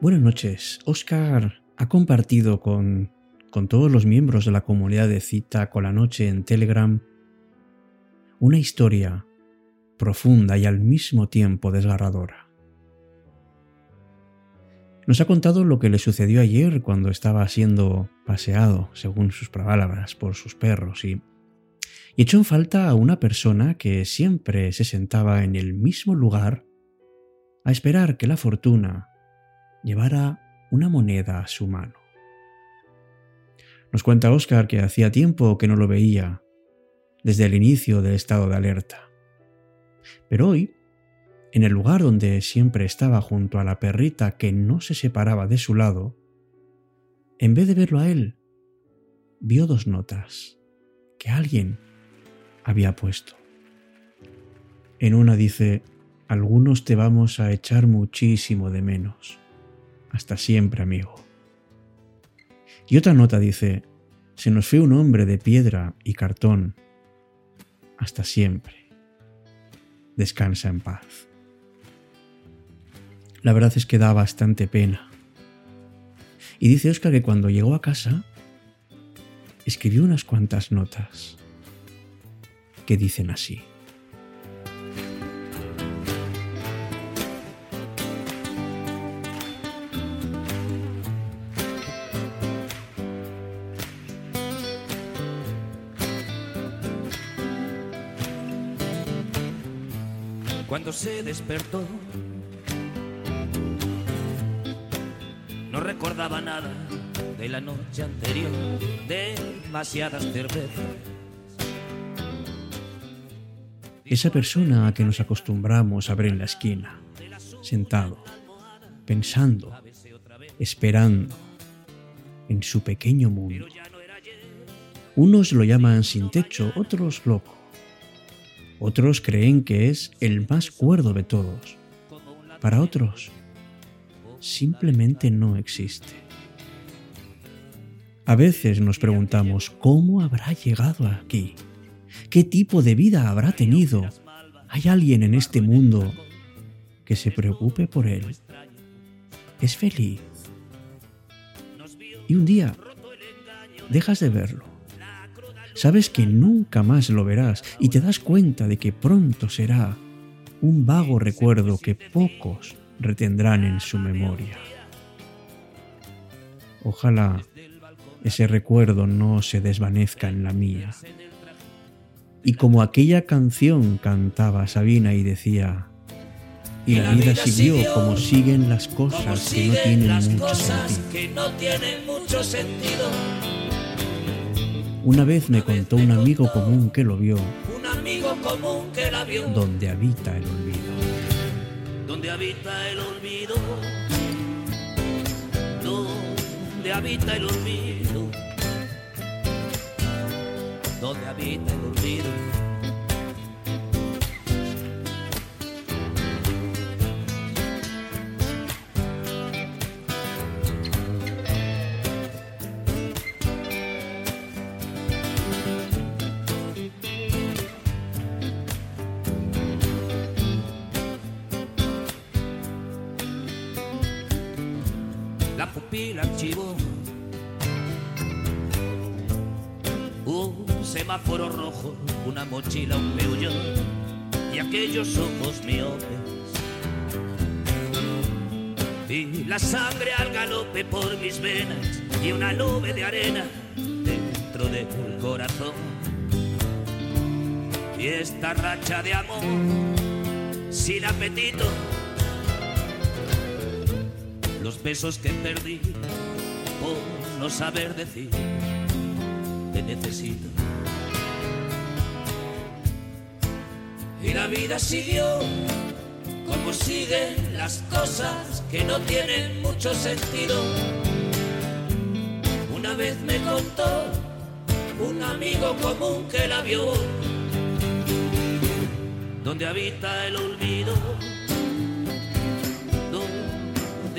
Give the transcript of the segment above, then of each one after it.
Buenas noches. Oscar ha compartido con, con todos los miembros de la comunidad de Cita con la Noche en Telegram una historia profunda y al mismo tiempo desgarradora. Nos ha contado lo que le sucedió ayer cuando estaba siendo paseado, según sus palabras, por sus perros y, y echó en falta a una persona que siempre se sentaba en el mismo lugar a esperar que la fortuna llevara una moneda a su mano. Nos cuenta Oscar que hacía tiempo que no lo veía, desde el inicio del estado de alerta. Pero hoy, en el lugar donde siempre estaba junto a la perrita que no se separaba de su lado, en vez de verlo a él, vio dos notas que alguien había puesto. En una dice, algunos te vamos a echar muchísimo de menos. Hasta siempre, amigo. Y otra nota dice, se nos fue un hombre de piedra y cartón. Hasta siempre. Descansa en paz. La verdad es que da bastante pena. Y dice Oscar que cuando llegó a casa, escribió unas cuantas notas que dicen así. Cuando se despertó, no recordaba nada de la noche anterior, demasiadas cervezas. Esa persona a que nos acostumbramos a ver en la esquina, sentado, pensando, esperando, en su pequeño mundo. Unos lo llaman sin techo, otros loco. Otros creen que es el más cuerdo de todos. Para otros, simplemente no existe. A veces nos preguntamos cómo habrá llegado aquí, qué tipo de vida habrá tenido. ¿Hay alguien en este mundo que se preocupe por él? ¿Es feliz? Y un día dejas de verlo sabes que nunca más lo verás y te das cuenta de que pronto será un vago recuerdo que pocos retendrán en su memoria. Ojalá ese recuerdo no se desvanezca en la mía. Y como aquella canción cantaba Sabina y decía, y la vida siguió como siguen las cosas que no tienen mucho sentido. Una vez me contó un amigo común que lo vio. Un amigo común que la vio. Donde habita el olvido. Donde habita el olvido. Donde habita el olvido. Donde habita el olvido. La pupila archivó. Un semáforo rojo, una mochila, un peullo y aquellos ojos miopes. Y la sangre al galope por mis venas y una nube de arena dentro del corazón. Y esta racha de amor sin apetito los besos que perdí por no saber decir te necesito. Y la vida siguió como siguen las cosas que no tienen mucho sentido. Una vez me contó un amigo común que la vio, donde habita el olvido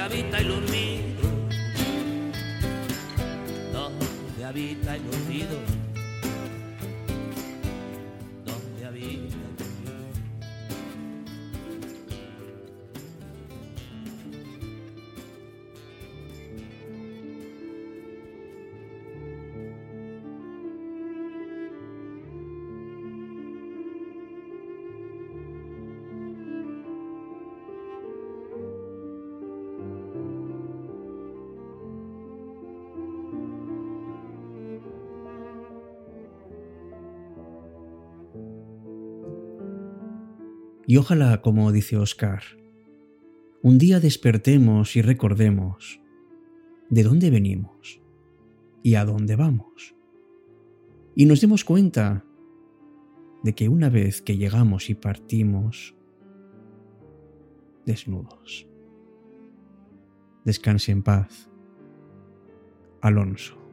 habita el olvido, donde habita el olvido, Y ojalá, como dice Oscar, un día despertemos y recordemos de dónde venimos y a dónde vamos. Y nos demos cuenta de que una vez que llegamos y partimos, desnudos. Descanse en paz. Alonso.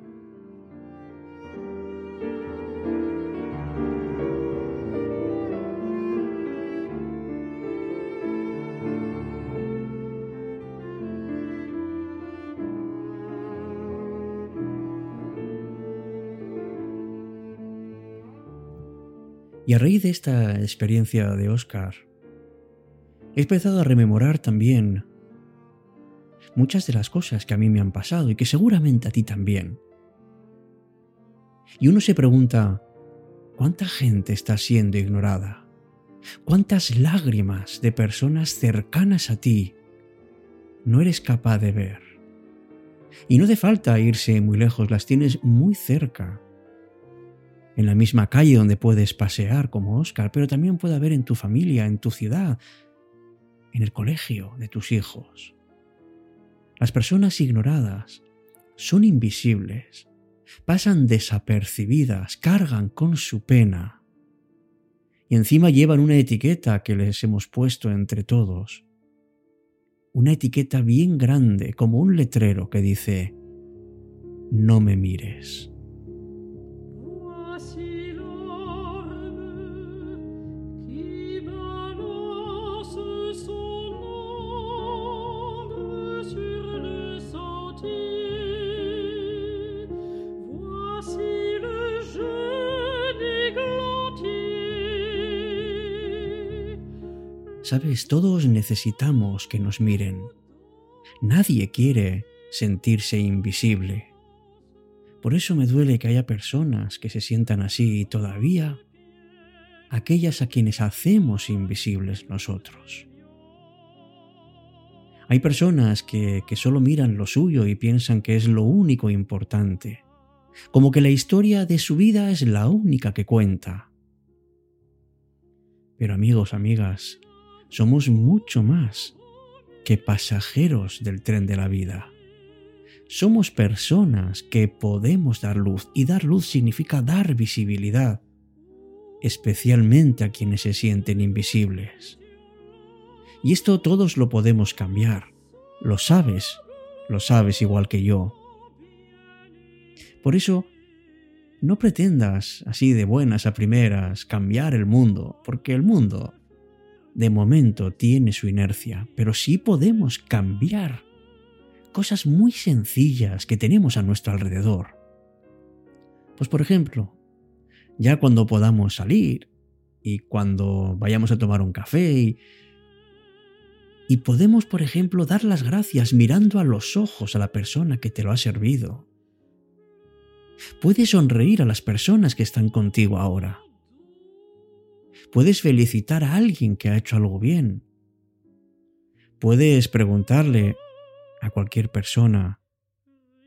Y a raíz de esta experiencia de Oscar, he empezado a rememorar también muchas de las cosas que a mí me han pasado y que seguramente a ti también. Y uno se pregunta, ¿cuánta gente está siendo ignorada? ¿Cuántas lágrimas de personas cercanas a ti no eres capaz de ver? Y no hace falta irse muy lejos, las tienes muy cerca en la misma calle donde puedes pasear como Oscar, pero también puede haber en tu familia, en tu ciudad, en el colegio de tus hijos. Las personas ignoradas son invisibles, pasan desapercibidas, cargan con su pena y encima llevan una etiqueta que les hemos puesto entre todos. Una etiqueta bien grande, como un letrero que dice, no me mires. Sabes, todos necesitamos que nos miren. Nadie quiere sentirse invisible. Por eso me duele que haya personas que se sientan así y todavía aquellas a quienes hacemos invisibles nosotros. Hay personas que, que, solo miran lo suyo y piensan que es lo único importante, como que la historia de su vida es la única que cuenta. Pero amigos, amigas, somos mucho más que pasajeros del tren de la vida. Somos personas que podemos dar luz y dar luz significa dar visibilidad, especialmente a quienes se sienten invisibles. Y esto todos lo podemos cambiar. Lo sabes, lo sabes igual que yo. Por eso, no pretendas así de buenas a primeras cambiar el mundo, porque el mundo de momento tiene su inercia, pero sí podemos cambiar cosas muy sencillas que tenemos a nuestro alrededor. Pues por ejemplo, ya cuando podamos salir y cuando vayamos a tomar un café y, y podemos, por ejemplo, dar las gracias mirando a los ojos a la persona que te lo ha servido. Puedes sonreír a las personas que están contigo ahora. Puedes felicitar a alguien que ha hecho algo bien. Puedes preguntarle a cualquier persona,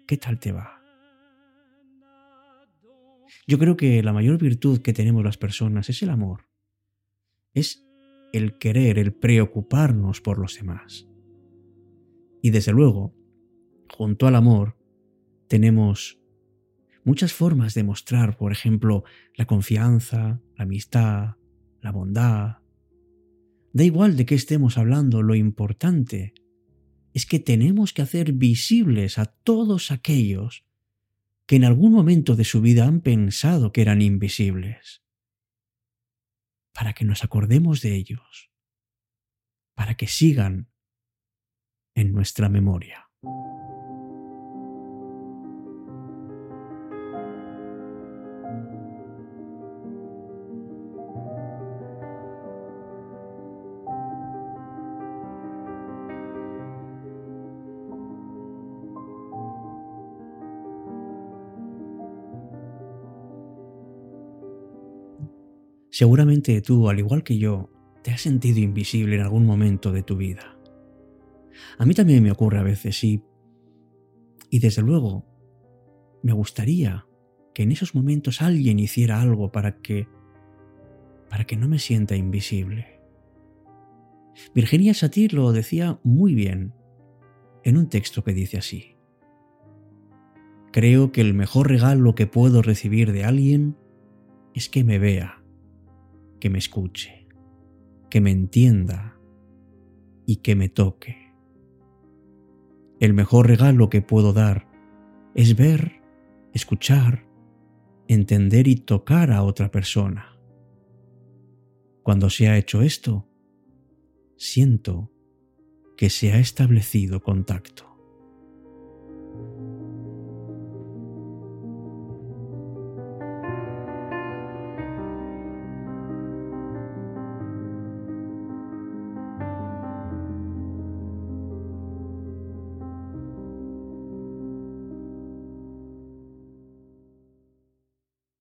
¿qué tal te va? Yo creo que la mayor virtud que tenemos las personas es el amor. Es el querer, el preocuparnos por los demás. Y desde luego, junto al amor, tenemos muchas formas de mostrar, por ejemplo, la confianza, la amistad, la bondad. Da igual de qué estemos hablando, lo importante es que tenemos que hacer visibles a todos aquellos que en algún momento de su vida han pensado que eran invisibles, para que nos acordemos de ellos, para que sigan en nuestra memoria. Seguramente tú, al igual que yo, te has sentido invisible en algún momento de tu vida. A mí también me ocurre a veces y, y desde luego, me gustaría que en esos momentos alguien hiciera algo para que para que no me sienta invisible. Virginia Satir lo decía muy bien en un texto que dice así. Creo que el mejor regalo que puedo recibir de alguien es que me vea, que me escuche, que me entienda y que me toque. El mejor regalo que puedo dar es ver, escuchar, entender y tocar a otra persona. Cuando se ha hecho esto, siento que se ha establecido contacto.